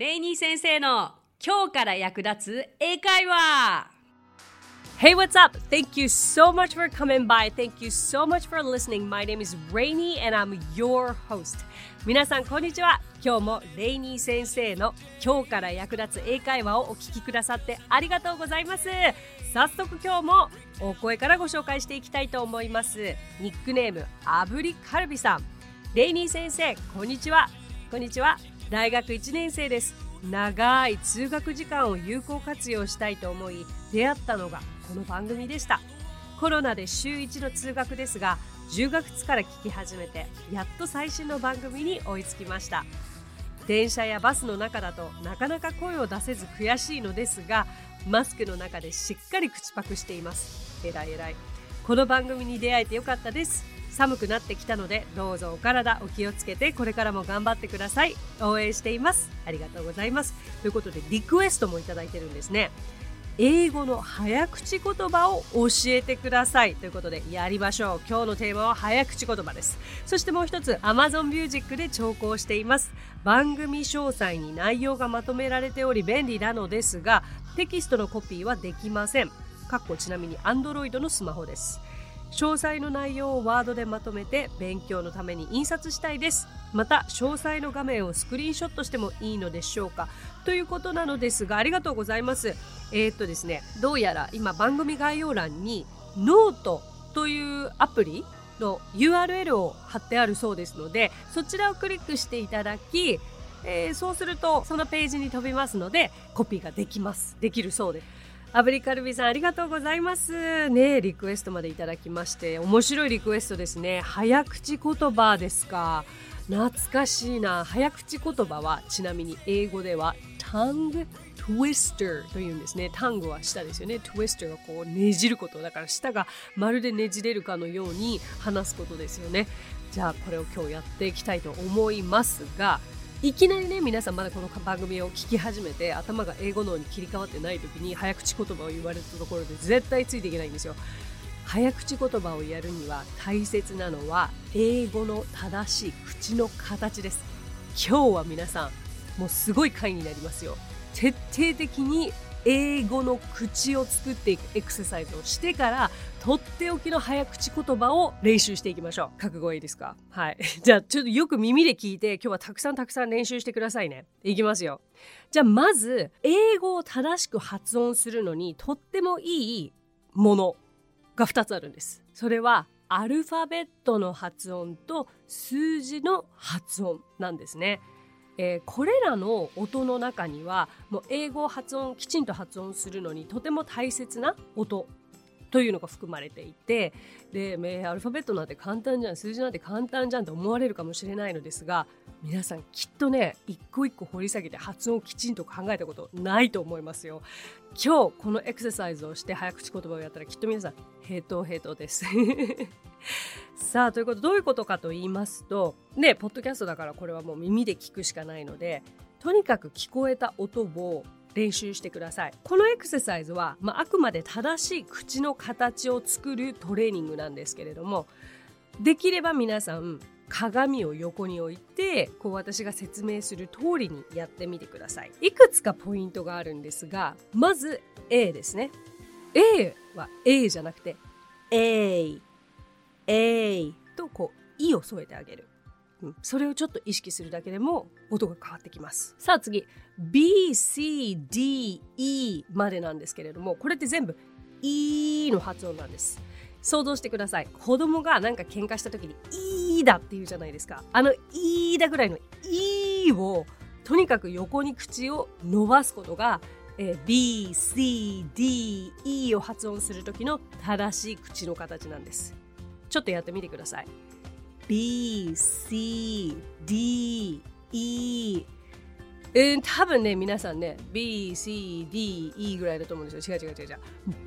レイニー先生の今日から役立つ英会話 Hey, what's up? Thank you so much for coming by. Thank you so much for listening. My name is Rainy and I'm your host. 皆さん、こんにちは。今日もレイニー先生の今日から役立つ英会話をお聞きくださってありがとうございます。早速今日もお声からご紹介していきたいと思います。ニックネーム、アブリカルビさん。レイニー先生、こんにちは。こんにちは。大学1年生です。長い通学時間を有効活用したいと思い出会ったのがこの番組でした。コロナで週1の通学ですが10月から聞き始めてやっと最新の番組に追いつきました。電車やバスの中だとなかなか声を出せず悔しいのですがマスクの中でしっかり口パクしています。えらいえらい。この番組に出会えてよかったです。寒くなってきたのでどうぞお体お気をつけてこれからも頑張ってください。応援しています。ありがとうございます。ということでリクエストもいただいてるんですね。英語の早口言葉を教えてください。ということでやりましょう。今日のテーマは早口言葉です。そしてもう一つ Amazon Music で聴講しています。番組詳細に内容がまとめられており便利なのですがテキストのコピーはできません。かっこちなみに Android のスマホです。詳細の内容をワードでまとめて勉強のために印刷したいです。また詳細の画面をスクリーンショットしてもいいのでしょうか。ということなのですがありがとうございます。えー、っとですねどうやら今番組概要欄にノートというアプリの URL を貼ってあるそうですのでそちらをクリックしていただき、えー、そうするとそのページに飛びますのでコピーができます。できるそうです。アブリカルビさんありがとうございますねリクエストまでいただきまして面白いリクエストですね早口言葉ですか懐かしいな早口言葉はちなみに英語では tongue twister というんですね。タングは舌ですよね。twister はこうねじること。だから舌がまるでねじれるかのように話すことですよね。じゃあこれを今日やっていきたいと思いますが、いきなりね、皆さんまだこの番組を聞き始めて頭が英語脳に切り替わってない時に早口言葉を言われたところで絶対ついていけないんですよ。早口言葉をやるには大切なのは英語の正しい口の形です今日は皆さんもうすごい回になりますよ徹底的に英語の口を作っていくエクササイズをしてからとっておきの早口言葉を練習していきましょう。覚悟いいですか？はい。じゃあちょっとよく耳で聞いて今日はたくさんたくさん練習してくださいね。いきますよ。じゃあまず英語を正しく発音するのにとってもいいものが2つあるんです。それはアルファベットの発音と数字の発音なんですね。えー、これらの音の中にはもう英語発音きちんと発音するのにとても大切な音というのが含まれていてでえアルファベットなんて簡単じゃん数字なんて簡単じゃんと思われるかもしれないのですが皆さんきっとね一個一個掘り下げて発音をきちんと考えたことないと思いますよ。今日このエクササイズをして早口言葉をやったらきっと皆さんヘトヘトです。さあということどういうことかと言いますとねポッドキャストだからこれはもう耳で聞くしかないのでとにかく聞こえた音を練習してください。このエクササイズは、まあ、あくまで正しい口の形を作るトレーニングなんですけれどもできれば皆さん鏡を横に置いてこう私が説明する通りにやってみてください。いくつかポイントがあるんですがまず A ですね。A は A じゃなくて A A とこう「い」を添えてあげる。それをちょっと意識するだけでも音が変わってきます。さあ次。BCDE までなんですけれどもこれって全部 E の発音なんです。想像してください。子供がなんか喧嘩した時に「いいだ」って言うじゃないですか。あの「いいだ」ぐらいの「いい」をとにかく横に口を伸ばすことが、えー、BCDE を発音する時の正しい口の形なんです。ちょっとやってみてください。B, C, D, E うん、多分ね、皆さんね、B, C, D, E ぐらいだと思うんですよ。違う違う違う違う。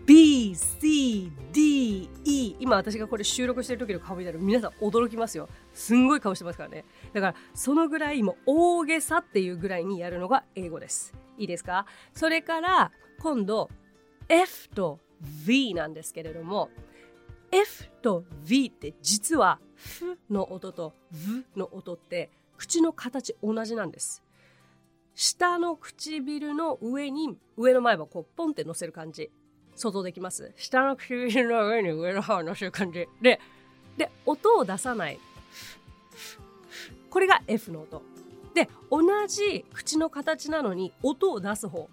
B, C, D, E。今私がこれ収録してる時の顔見たら皆さん驚きますよ。すんごい顔してますからね。だから、そのぐらいも大げさっていうぐらいにやるのが英語です。いいですか？それから、今度、F と V なんですけれども、F と V って実は F の音と V の音って口の形同じなんです。下の唇の上に上の前歯をこうポンって乗せる感じ。想像できます？下の唇の上に上の歯を乗せる感じ。でで音を出さない。これが F の音。で同じ口の形なのに音を出す方。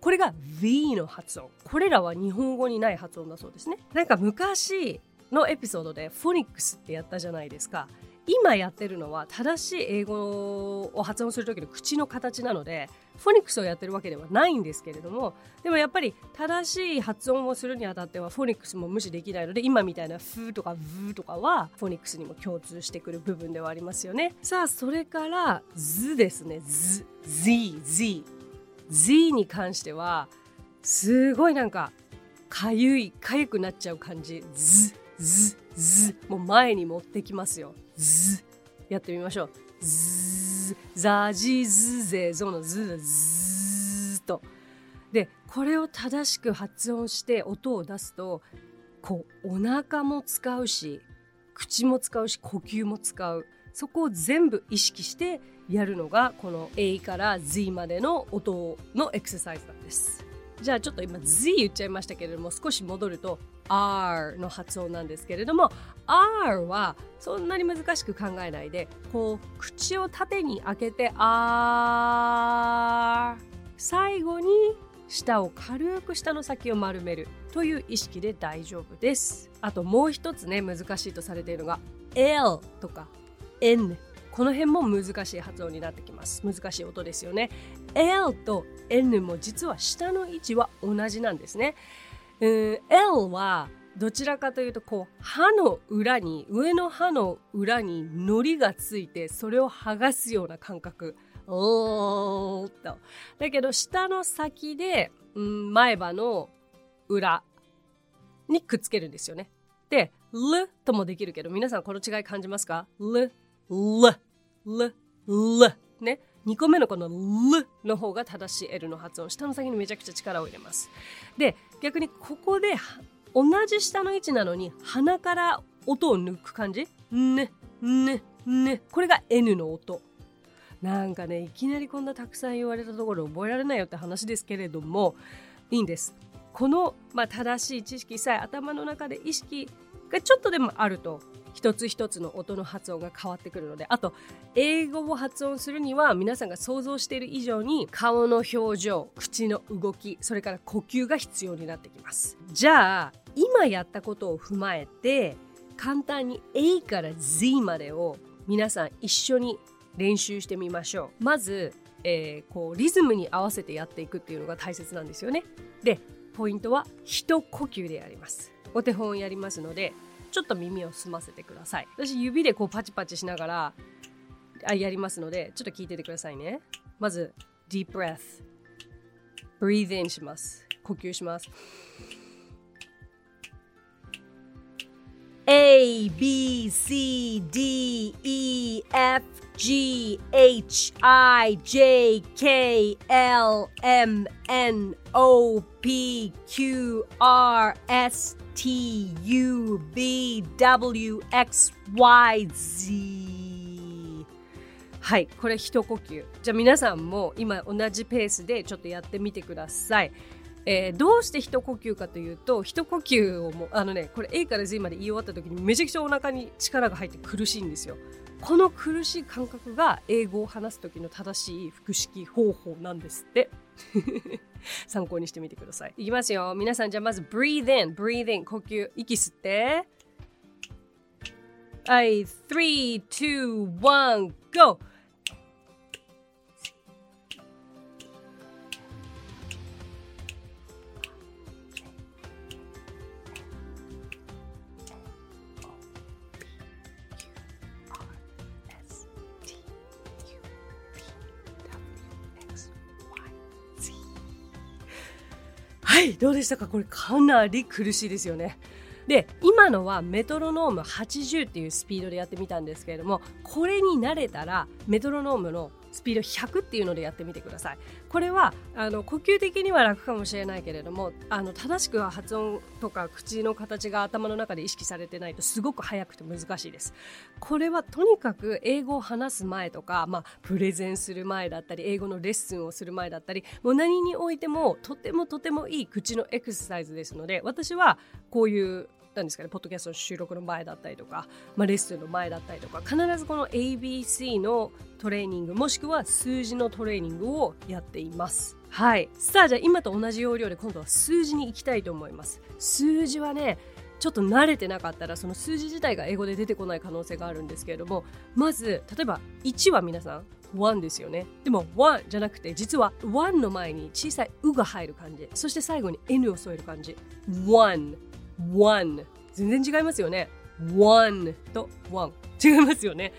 これが V の発音。これらは日本語にない発音だそうですね。なんか昔のエピソードでフォニックスってやったじゃないですか。今やってるのは正しい英語を発音する時の口の形なのでフォニックスをやってるわけではないんですけれどもでもやっぱり正しい発音をするにあたってはフォニックスも無視できないので今みたいな「フ」とか「ブ」とかはフォニックスにも共通してくる部分ではありますよね。さあそれから「図」ですね「図」「Z」「Z」「Z」に関してはすごいなんかかゆいかゆくなっちゃう感じ「ズ」「ズ」「ズ」もう前に持ってきますよ。ズ。やってみましょう。ズ。ザジズゼゾのズ。ズと。でこれを正しく発音して音を出すとこうお腹も使うし口も使うし呼吸も使う。そこを全部意識してやるのがこの A から Z までの音のエクササイズなんです。じゃあちょっと今 Z 言っちゃいましたけれども少し戻ると R の発音なんですけれども R はそんなに難しく考えないでこう口を縦に開けて R 最後に舌を軽く下の先を丸めるという意識で大丈夫です。あともう一つね難しいとされているのが L とか N この辺も難しい発音になってきます。難しい音ですよね。L と N も実は下の位置は同じなんですね。うん L はどちらかというとこう歯の裏に上の歯の裏に糊がついてそれを剥がすような感覚。おーっと。だけど下の先で、うん、前歯の裏にくっつけるんですよね。で「ル」ともできるけど皆さんこの違い感じますか「ル」「ル」ル、ル。ね。2個目のこのルの方が正しい L の発音。下の先にめちゃくちゃ力を入れます。で、逆にここで同じ下の位置なのに鼻から音を抜く感じ？ね、ね、ね。これが N の音。なんかね、いきなりこんなたくさん言われたところ覚えられないよって話ですけれども、いいんです。この、まあ、正しい知識さえ頭の中で意識がちょっとでもあると一つ一つの音の発音が変わってくるのであと英語を発音するには皆さんが想像している以上に顔の表情口の動きそれから呼吸が必要になってきます。じゃあ今やったことを踏まえて簡単に A から Z までを皆さん一緒に練習してみましょう。まず、えー、こうリズムに合わせてやっていくっていうのが大切なんですよね。でポイントは一呼吸でやります。お手本をやりますのでちょっと耳を澄ませてください。私指でこうパチパチしながらあやりますのでちょっと聞いててくださいね。まず deep breath breathe in します。呼吸します。A B C D E F G H I J K L M N O P Q R S T U B W X Y Z はいこれ一呼吸。じゃあ皆さんも今同じペースでちょっとやってみてください。えー、どうして一呼吸かというと一呼吸をもあのねこれ A から Z まで言い終わった時にめちゃくちゃお腹に力が入って苦しいんですよ。この苦しい感覚が英語を話す時の正しい腹式方法なんですって。参考にしてみてください。いきますよ。皆さんじゃあまず breathe in breathe in 呼吸息吸って。はい。3 2 1 go! はいどうでしたか？これかなり苦しいですよね。で今のはメトロノーム80っていうスピードでやってみたんですけれどもこれに慣れたらメトロノームのスピード100っていうのでやってみてください。これはあの呼吸的には楽かもしれないけれどもあの正しくは発音とか口の形が頭の中で意識されてないとすごく速くて難しいです。これはとにかく英語を話す前とか、まあ、プレゼンする前だったり英語のレッスンをする前だったりもう何においてもとてもとてもいい口のエクササイズですので私はこういうなんですかね、ポッドキャストの収録の前だったりとか、まあ、レッスンの前だったりとか、必ずこの ABC のトレーニング、もしくは数字のトレーニングをやっています。はい。さあ、じゃあ今と同じ要領で今度は数字に行きたいと思います。数字はね、ちょっと慣れてなかったらその数字自体が英語で出てこない可能性があるんですけれどもまず例えば1は皆さん1ですよねでも1じゃなくて実は1の前に小さい「う」が入る感じそして最後に「N」を添える感じ1 one 全然違いますよね。one と one 違いますよね。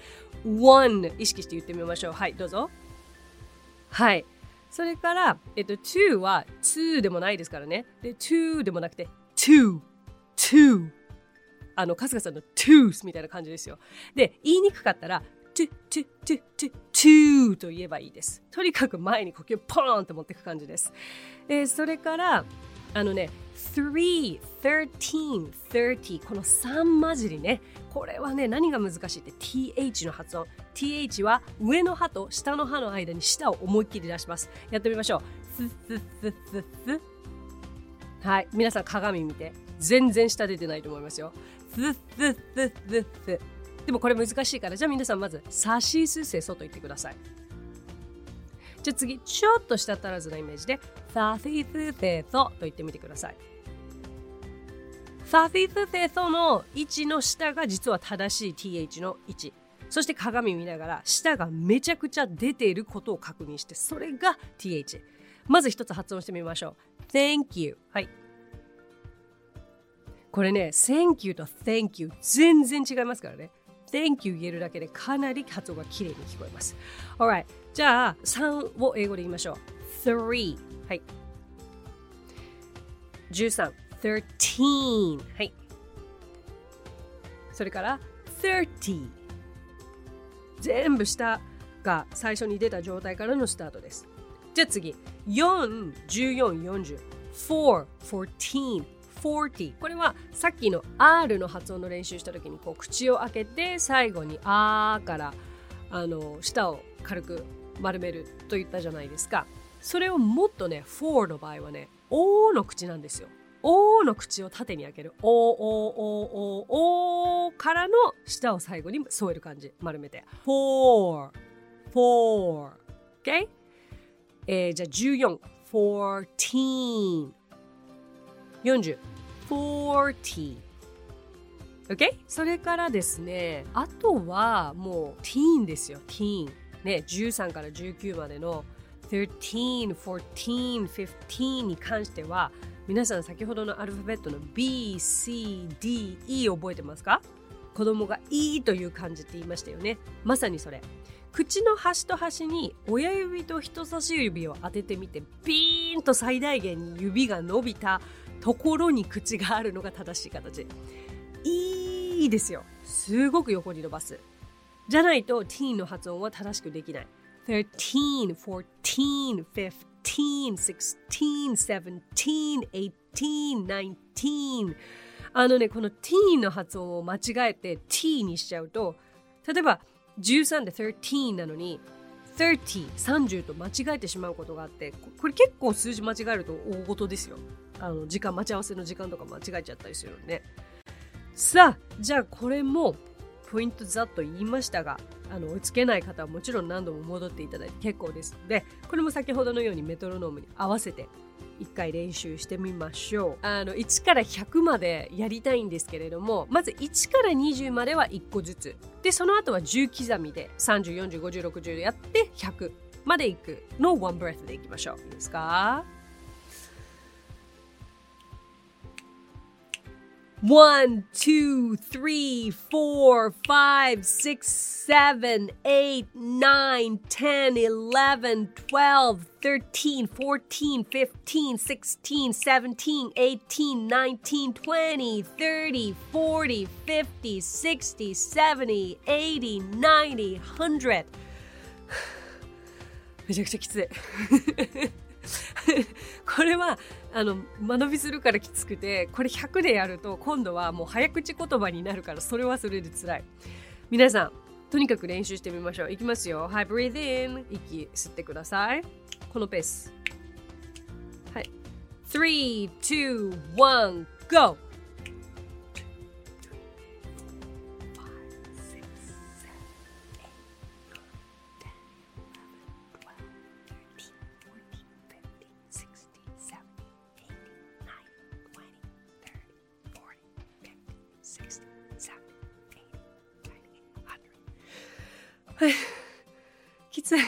one 意識して言ってみましょう。はいどうぞ。はい。それから、えっと、two は two でもないですからね。で two でもなくて two two あの春日さんの tooth みたいな感じですよ。で言いにくかったら to to to to to と言えばいいです。とにかく前に呼吸ポーンと持っていく感じです、えー、それからあのね3、13、30この3混じりね。これはね何が難しいって th の発音。th は上の歯と下の歯の間に舌を思いっきり出します。やってみましょう。はい。皆さん鏡見て。全然舌出てないと思いますよ。でもこれ難しいから。じゃあ皆さんまずさしすせそと言ってください。じゃあ次ちょっとした足らずなイメージでさしすせそと言ってみてくださいサフィステソの位置の下が実は正しい th の位置。そして鏡見ながら舌がめちゃくちゃ出ていることを確認して、それが th。まず一つ発音してみましょう。Thank you。はい。これね、Thank you と Thank you 全然違いますからね。Thank you 言えるだけでかなり発音が綺麗に聞こえます。Alright。じゃあ、3を英語で言いましょう。3。はい。13。13はいそれから30全部下が最初に出た状態からのスタートですじゃあ次4、14、40 4、14 40これはさっきの R の発音の練習した時にこう口を開けて最後に「あ」からあの舌を軽く丸めると言ったじゃないですかそれをもっとね4の場合はね「O」の口なんですよおの口を縦に開ける。おーおーおーおおからの下を最後に添える感じ。丸めて。for for OK? えー、じゃあ 14. fourteen. 40. forty. OK? それからですね、あとはもう teen ですよ。teen。ね、13から19までの 13, 14, 15に関しては皆さん先ほどのアルファベットの B, C, D, E 覚えてますか？子供が E という漢字って言いましたよね。まさにそれ。口の端と端に親指と人差し指を当ててみてビーンと最大限に指が伸びたところに口があるのが正しい形。いいですよ。すごく横に伸ばす。じゃないと t の発音は正しくできない。13 14 15 16 17 18 19あのね、この t の発音を間違えて t にしちゃうと、例えば13で13なのに、30、30と間違えてしまうことがあって、これ結構数字間違えると大事ですよ。あの、時間、待ち合わせの時間とか間違えちゃったりするので。さあ、じゃあこれもポイントざっと言いましたが、あの追いつけない方はもちろん何度も戻っていただいて結構です。のでこれも先ほどのようにメトロノームに合わせて1回練習してみましょう。あの1から100までやりたいんですけれどもまず1から20までは1個ずつ。でその後は10刻みで30405060でやって100までいくのワンブレスでいきましょう。いいですか？1, 2, 3, 4, 5, 6, 7, 8, 9, 10, 11, 12, 13, 14, 15, 16, 17, 18, 19, 20, 30, 40, 50, 60, 70, 80, 90, 100. めちゃくちゃきつい。これはあの間延びするからきつくてこれ100でやると今度はもう早口言葉になるからそれはそれで辛い。皆さんとにかく練習してみましょう。いきますよ。はい breathe in 息吸ってください。このペース。はい。3 2 1 go! きつい。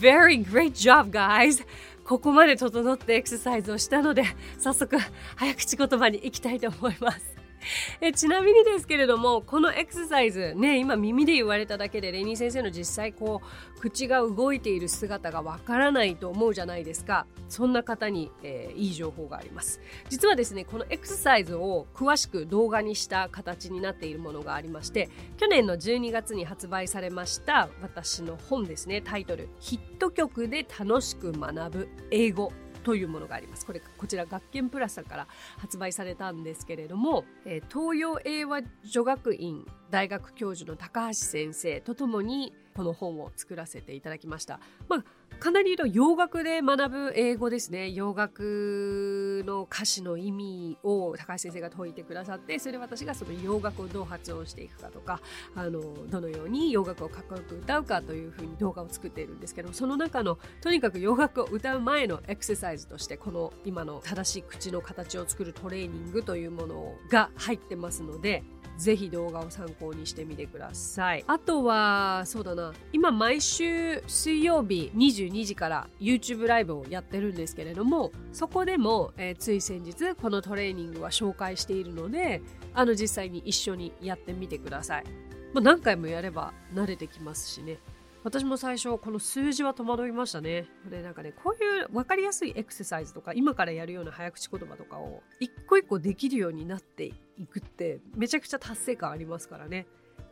Very great job, guys! ここまで整ってエクササイズをしたので、早速早口言葉に行きたいと思います。えちなみにですけれどもこのエクササイズね今耳で言われただけでレニー先生の実際こう口が動いている姿がわからないと思うじゃないですか。そんな方に、えー、いい情報があります。実はですねこのエクササイズを詳しく動画にした形になっているものがありまして去年の12月に発売されました私の本ですねタイトル「ヒット曲で楽しく学ぶ英語」というものがあります。これこちら学研プラスさんから発売されたんですけれども、えー、東洋英和女学院大学教授の高橋先生とともにこの本を作らせていただきました。まあかなりの洋楽で学ぶ英語ですね。洋楽の歌詞の意味を高橋先生が説いてくださって、それ私がその洋楽をどう発音していくかとか、あの、どのように洋楽をかっこよく歌うかというふうに動画を作っているんですけど、その中のとにかく洋楽を歌う前のエクササイズとして、この今の正しい口の形を作るトレーニングというものが入ってますので、ぜひ動画を参考にしてみてください。あとは、そうだな、今毎週水曜日22時から YouTube ライブをやってるんですけれども、そこでも、えー、つい先日このトレーニングは紹介しているので、あの実際に一緒にやってみてください。まあ、何回もやれば慣れてきますしね。私も最初この数字は戸惑いましたね。でなんかねこういう分かりやすいエクササイズとか今からやるような早口言葉とかを一個一個できるようになっていくってめちゃくちゃ達成感ありますからね。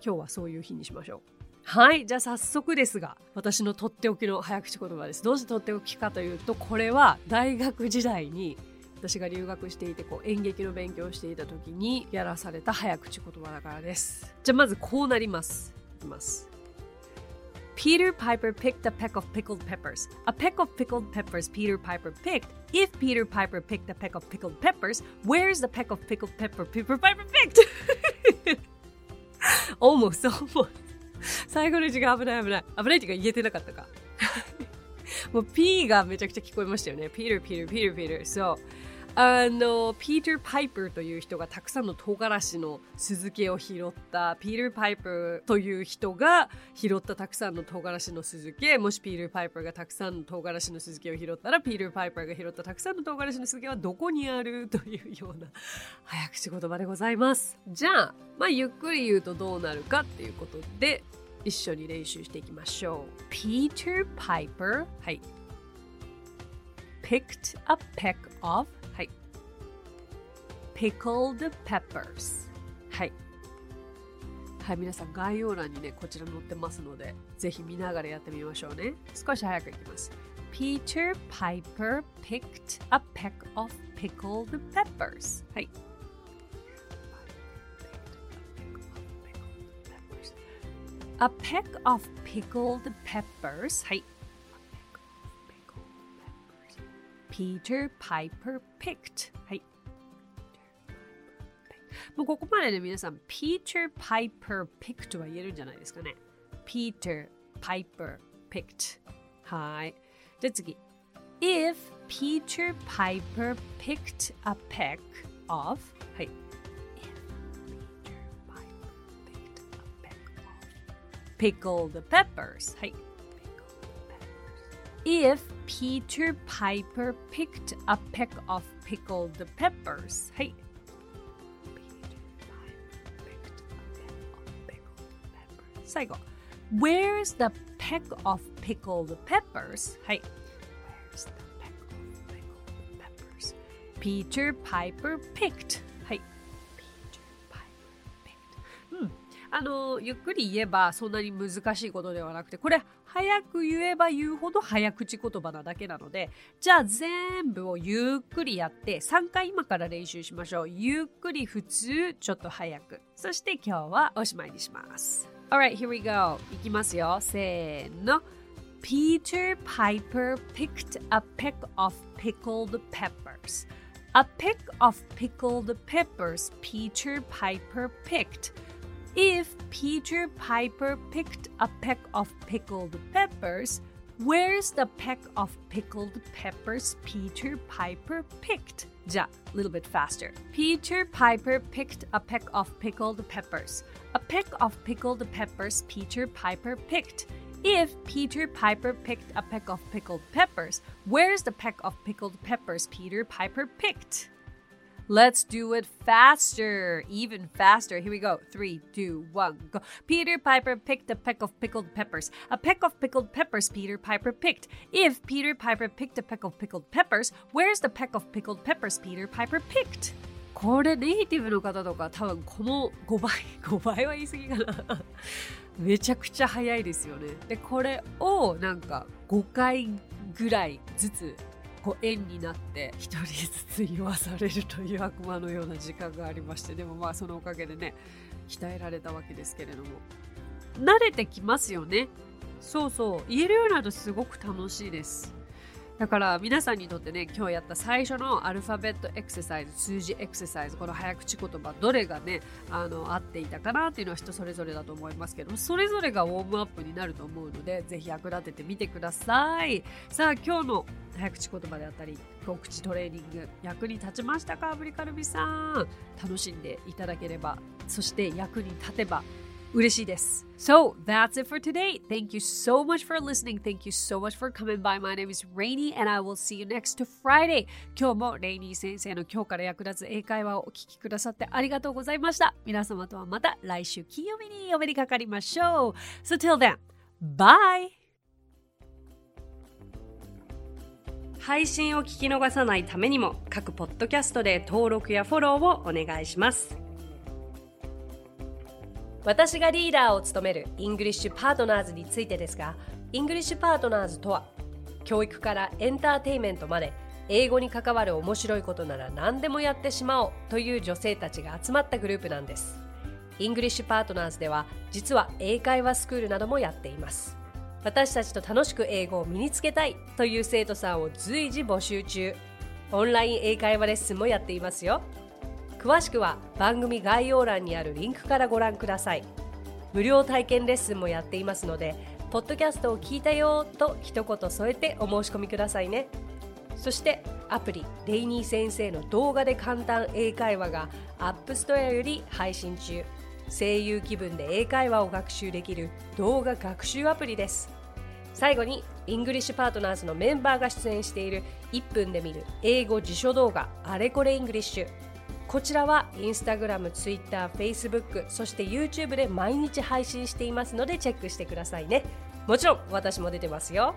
今日はそういう日にしましょう。はい。じゃあ早速ですが、私のとっておきの早口言葉です。どうしてとっておきかというと、これは大学時代に私が留学していてこう演劇の勉強をしていた時にやらされた早口言葉だからです。じゃあまずこうなります。いきます。Peter Piper picked a peck of pickled peppers. A peck of pickled peppers Peter Piper picked. If Peter Piper picked a peck of pickled peppers, where's the peck of pickled pepper Peter Piper picked? almost, almost. 最後の字が危ない危ない。危ないっていうか言えてなかったか。もう P がめちゃくちゃ聞こえましたよね。Peter, Peter, Peter, Peter. そう。 あのピーター・パイパーという人がたくさんの唐辛子の酢漬けを拾った。ピーター・パイパーという人が拾ったたくさんの唐辛子の酢漬け。もしピーター・パイパーがたくさんの唐辛子の酢漬けを拾ったらピーター・パイパーが拾ったたくさんの唐辛子の酢漬けはどこにある？というような 早口言葉でございます。じゃあ、まあ、ゆっくり言うとどうなるかっていうことで一緒に練習していきましょう。Peter Piper はい。Picked a peck of pickled peppers はいはい皆さん概要欄にねこちら載ってますのでぜひ見ながらやってみましょうね少し早くいきます Peter Piper picked a peck of pickled peppers はい A peck of pickled peppers はい Peter Piper picked はいもうここまでで皆さん、Peter Piper picked は言えるんじゃないですかね。Peter Piper picked。はい。じゃあ次。If Peter Piper picked a peck of はい。pickled peppers はい。If Peter Piper picked a peck of pickled peppers はい。 最後。Where's the peck of pickled peppers? はい。Where's the peck of pickled peppers? Peter Piper picked. はい。Peter Piper picked. うん。あのゆっくり言えばそんなに難しいことではなくてこれ早く言えば言うほど早口言葉なだけなのでじゃあ全部をゆっくりやって3回今から練習しましょう。ゆっくり普通ちょっと早く。そして今日はおしまいにします。Alright here we go いきますよせーの Peter Piper picked a peck of pickled peppers A peck of pickled peppers Peter Piper picked If Peter Piper picked a peck of pickled peppers, where's the peck of pickled peppers Peter Piper picked? ja, a little bit faster. Peter Piper picked a peck of pickled peppers. A peck of pickled peppers Peter Piper picked. If Peter Piper picked a peck of pickled peppers, where's the peck of pickled peppers Peter Piper picked? Let's do it faster, even faster. Here we go. Three, two, one, go. Peter Piper picked a peck of pickled peppers. A peck of pickled peppers Peter Piper picked. If Peter Piper picked a peck of pickled peppers, where's the peck of pickled peppers Peter Piper picked? これネイティブの方とか多分この5倍、5倍は言い過ぎかな。めちゃくちゃ早いですよね。で、これをなんか5回ぐらいずつ こう円になって一人ずつ言わされるという悪魔のような時間がありましてでもまあそのおかげでね鍛えられたわけですけれども。慣れてきますよね。そうそう。言えるようになるとすごく楽しいです。だから皆さんにとってね今日やった最初のアルファベットエクササイズ数字エクササイズこの早口言葉どれがねあの合っていたかなっていうのは人それぞれだと思いますけどそれぞれがウォームアップになると思うのでぜひ役立ててみてください。さあ今日の早口言葉であったりお口トレーニング役に立ちましたかアブリカルビさん。楽しんでいただければそして役に立てば嬉しいです。So, that's it for today. Thank you so much for listening. Thank you so much for coming by. My name is Rainy and I will see you next Friday. 今日もレイニー先生の今日から役立つ英会話をお聞きくださってありがとうございました。皆様とはまた来週金曜日にお目にかかりましょう。So, till then, bye! 配信を聞き逃さないためにも各ポッドキャストで登録やフォローをお願いします。私がリーダーを務めるイングリッシュパートナーズについてですがイングリッシュパートナーズとは教育からエンターテインメントまで英語に関わる面白いことなら何でもやってしまおうという女性たちが集まったグループなんです。イングリッシュパートナーズでは実は英会話スクールなどもやっています。私たちと楽しく英語を身につけたいという生徒さんを随時募集中。オンライン英会話レッスンもやっていますよ。詳しくは番組概要欄にあるリンクからご覧ください。無料体験レッスンもやっていますのでポッドキャストを聞いたよと一言添えてお申し込みくださいね。そしてアプリデイニー先生の動画で簡単英会話がApp Store より配信中。声優気分で英会話を学習できる動画学習アプリです。最後にイングリッシュパートナーズのメンバーが出演している1分で見る英語辞書動画あれこれイングリッシュ。こちらはインスタグラム、ツイッター、フェイスブック、そして YouTube で毎日配信していますのでチェックしてくださいね。もちろん私も出てますよ。